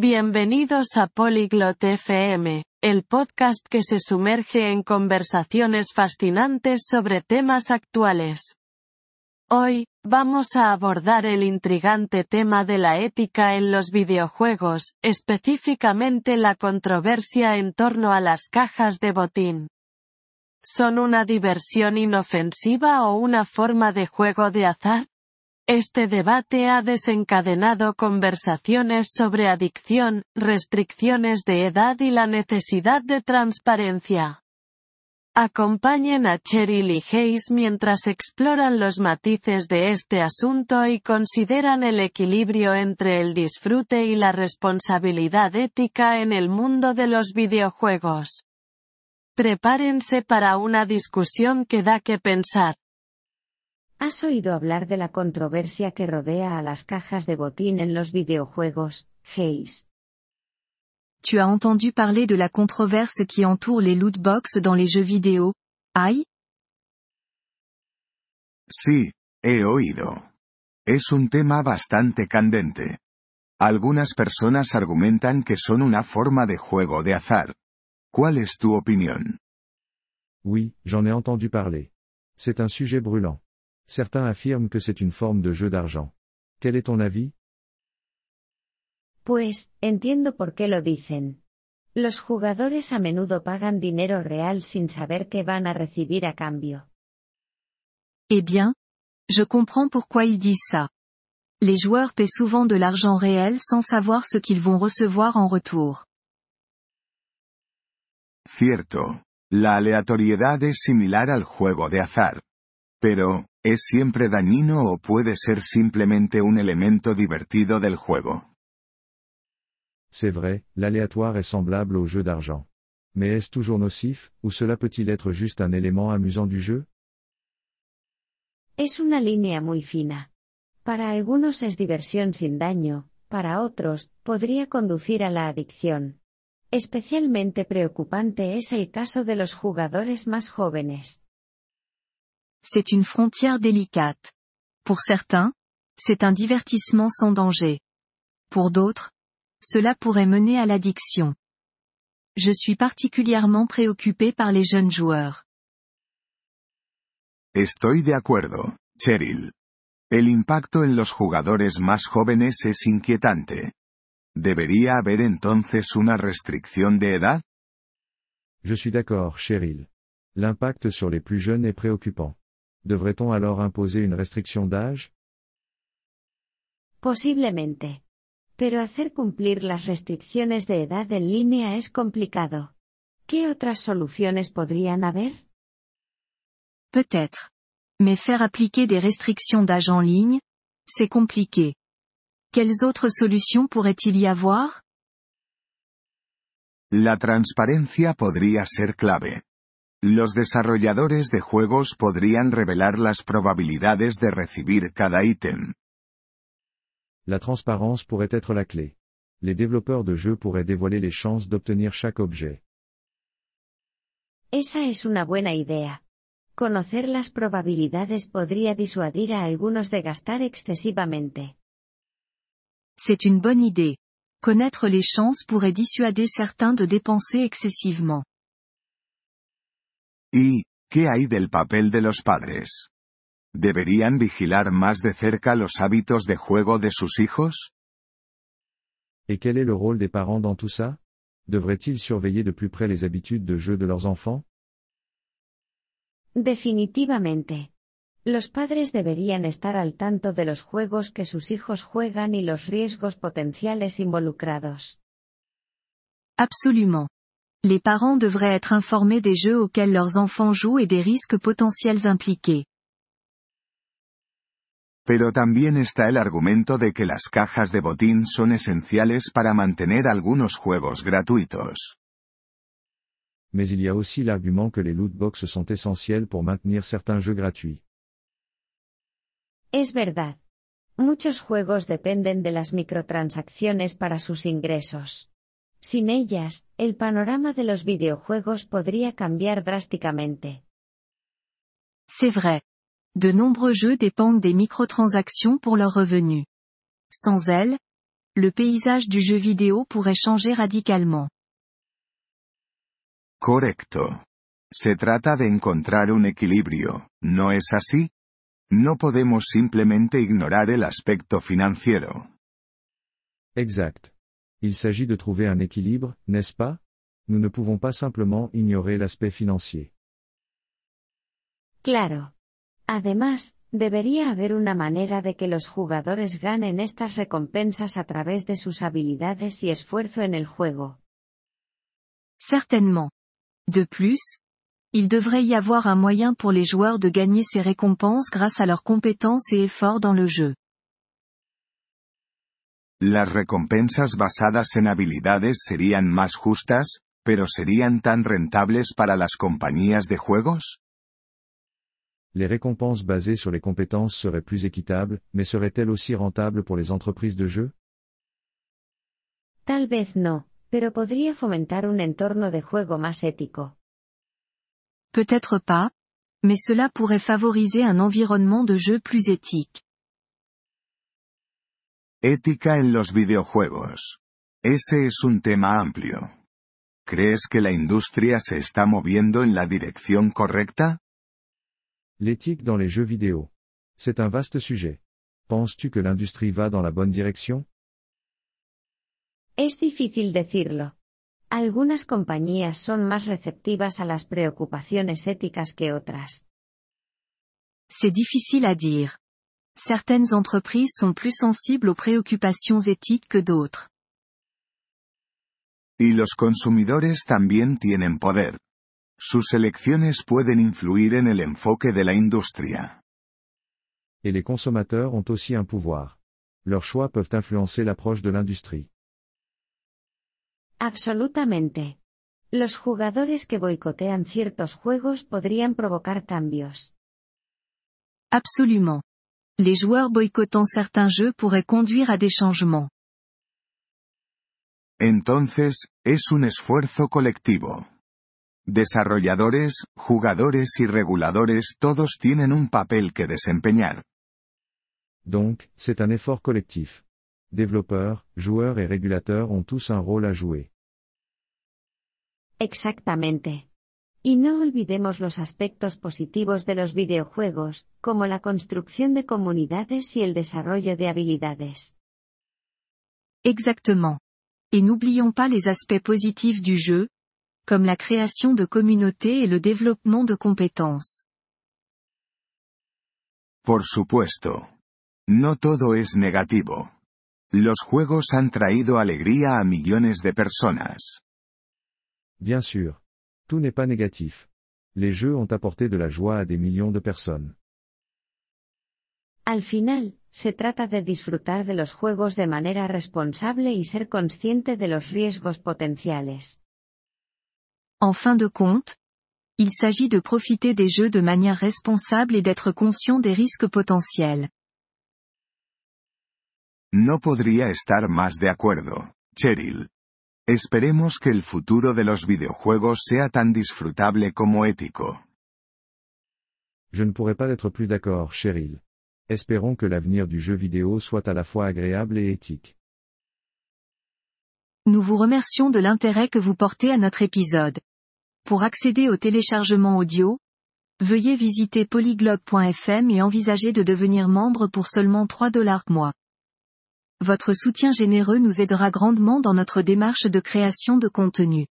Bienvenidos a Polyglot FM, el podcast que se sumerge en conversaciones fascinantes sobre temas actuales. Hoy, vamos a abordar el intrigante tema de la ética en los videojuegos, específicamente la controversia en torno a las cajas de botín. ¿Son una diversión inofensiva o una forma de juego de azar? Este debate ha desencadenado conversaciones sobre adicción, restricciones de edad y la necesidad de transparencia. Acompañen a Cheryl y Hayes mientras exploran los matices de este asunto y consideran el equilibrio entre el disfrute y la responsabilidad ética en el mundo de los videojuegos. Prepárense para una discusión que da que pensar. ¿Has oído hablar de la controversia que rodea a las cajas de botín en los videojuegos, Hayes? Tu as entendu parler de la controverse qui entoure les loot box dans les jeux vidéo, Ai? Sí, he oído. Es un tema bastante candente. Algunas personas argumentan que son una forma de juego de azar. ¿Cuál es tu opinión? Oui, j'en ai entendu parler. C'est un sujet brûlant. Certains affirment que c'est une forme de jeu d'argent. Quel est ton avis? Pues, entiendo por qué lo dicen. Los jugadores a menudo pagan dinero real sin saber qué van a recibir a cambio. Eh bien, je comprends pourquoi ils disent ça. Les joueurs paient souvent de l'argent réel sans savoir ce qu'ils vont recevoir en retour. Cierto. La aleatoriedad es similar al juego de azar. Pero, ¿es siempre dañino o puede ser simplemente un elemento divertido del juego? C'est vrai, l'aléatoire est semblable au jeu d'argent. Mais est-ce toujours nocif, ou cela peut-il être juste un élément amusant du jeu Es una línea muy fina. Para algunos es diversión sin daño, para otros, podría conducir a la adicción. Especialmente preocupante es el caso de los jugadores más jóvenes. C'est une frontière délicate. Pour certains, c'est un divertissement sans danger. Pour d'autres, cela pourrait mener à l'addiction. Je suis particulièrement préoccupé par les jeunes joueurs. Estoy de acuerdo, Cheryl. El impacto en los jugadores más jóvenes es inquietante. ¿Debería haber entonces una restricción de edad? Je suis d'accord, Cheryl. L'impact sur les plus jeunes est préoccupant. Devrait-on alors imposer une restriction d'âge? Posiblemente. Pero hacer cumplir las restricciones de edad en línea es complicado. ¿Qué otras soluciones podrían haber? Peut-être. Mais faire appliquer des restrictions d'âge en ligne, c'est compliqué. Quelles autres solutions pourrait-il y avoir? La transparencia podría ser clave. Los desarrolladores de juegos podrían revelar las probabilidades de recibir cada ítem. La transparence pourrait être la clé. Les développeurs de jeux pourraient dévoiler les chances d'obtenir chaque objet. Esa es una buena idea. Conocer las probabilidades podría disuadir a algunos de gastar excesivamente. C'est une bonne idée. Connaître les chances pourrait dissuader certains de dépenser excessivement. ¿Y, qué hay del papel de los padres? ¿Deberían vigilar más de cerca los hábitos de juego de sus hijos? Et quel est le rôle des parents dans tout ça Devraient-ils surveiller de plus près les habitudes de jeu de leurs enfants Definitivamente. Los padres deberían estar al tanto de los juegos que sus hijos juegan y los riesgos potenciales involucrados. Absolument. Les parents devraient être informés des jeux auxquels leurs enfants jouent et des risques potentiels impliqués. Pero también está el argumento de que las cajas de botín son esenciales para mantener algunos juegos gratuitos. Mais il y a aussi l'argument que les loot box sont essentiels pour maintenir certains jeux gratuits. Es verdad. Muchos juegos dependen de las microtransacciones para sus ingresos. Sin ellas, el panorama de los videojuegos podría cambiar drásticamente. C'est vrai. De nombreux jeux dépendent des microtransactions pour leurs revenus. Sans elles, le paysage du jeu vidéo pourrait changer radicalement. Correcto. Se trata de encontrar un equilibrio, ¿no es así? No podemos simplemente ignorar el aspecto financiero. Exact. Il s'agit de trouver un équilibre, n'est-ce pas? Nous ne pouvons pas simplement ignorer l'aspect financier. Claro. Además, debería haber una manera de que los jugadores ganen estas recompensas a través de sus habilidades y esfuerzo en el juego. Certainement. De plus, il devrait y avoir un moyen pour les joueurs de gagner ces récompenses grâce à leurs compétences et efforts dans le jeu. Las recompensas basadas en habilidades serían más justas, pero serían tan rentables para las compañías de juegos? Les récompenses basées sur les compétences seraient plus équitables, mais seraient-elles aussi rentables pour les entreprises de jeu? Tal vez no, pero podría fomentar un entorno de juego más ético. Peut-être pas, mais cela pourrait favoriser un environnement de jeu plus éthique. Ética en los videojuegos. Ese es un tema amplio. ¿Crees que la industria se está moviendo en la dirección correcta? L'éthique dans les jeux vidéo. C'est un vaste sujet. Penses-tu que l'industrie va dans la bonne direction Es difícil decirlo. Algunas compañías son más receptivas a las preocupaciones éticas que otras. C'est difficile à dire. Certaines entreprises sont plus sensibles aux préoccupations éthiques que d'autres. Y los consumidores también tienen poder. Sus elecciones pueden influir en el enfoque de la industria. Et les consommateurs ont aussi un pouvoir. Leurs choix peuvent influencer l'approche de l'industrie. Absolutamente. Los jugadores que boicotean ciertos juegos podrían provocar cambios. Absolument. Les joueurs boycottant certains jeux pourraient conduire à des changements. Entonces, es un esfuerzo colectivo. Desarrolladores, jugadores y reguladores todos tienen un papel que desempeñar. Donc, c'est un effort collectif. Développeurs, joueurs et régulateurs ont tous un rôle à jouer. Exactamente. Y no olvidemos los aspectos positivos de los videojuegos, como la construcción de comunidades y el desarrollo de habilidades. Exactement. Et n'oublions pas les aspects positifs du jeu, comme la création de communautés et le développement de compétences. Por supuesto. No todo es negativo. Los juegos han traído alegría a millones de personas. Bien sûr. Tout n'est pas négatif. Les jeux ont apporté de la joie à des millions de personnes. Al final, se trata de disfrutar de los juegos de manera responsable y ser consciente de los riesgos potenciales. En fin de compte, il s'agit de profiter des jeux de manière responsable et d'être conscient des risques potentiels. No podría estar más de acuerdo, Cheryl. Esperemos que el futuro de los videojuegos sea tan disfrutable como ético. Je ne pourrais pas être plus d'accord, Cheryl. Espérons que l'avenir du jeu vidéo soit à la fois agréable et éthique. Nous vous remercions de l'intérêt que vous portez à notre épisode. Pour accéder au téléchargement audio, veuillez visiter polyglobe.fm et envisager de devenir membre pour seulement 3 dollars mois. Votre soutien généreux nous aidera grandement dans notre démarche de création de contenu.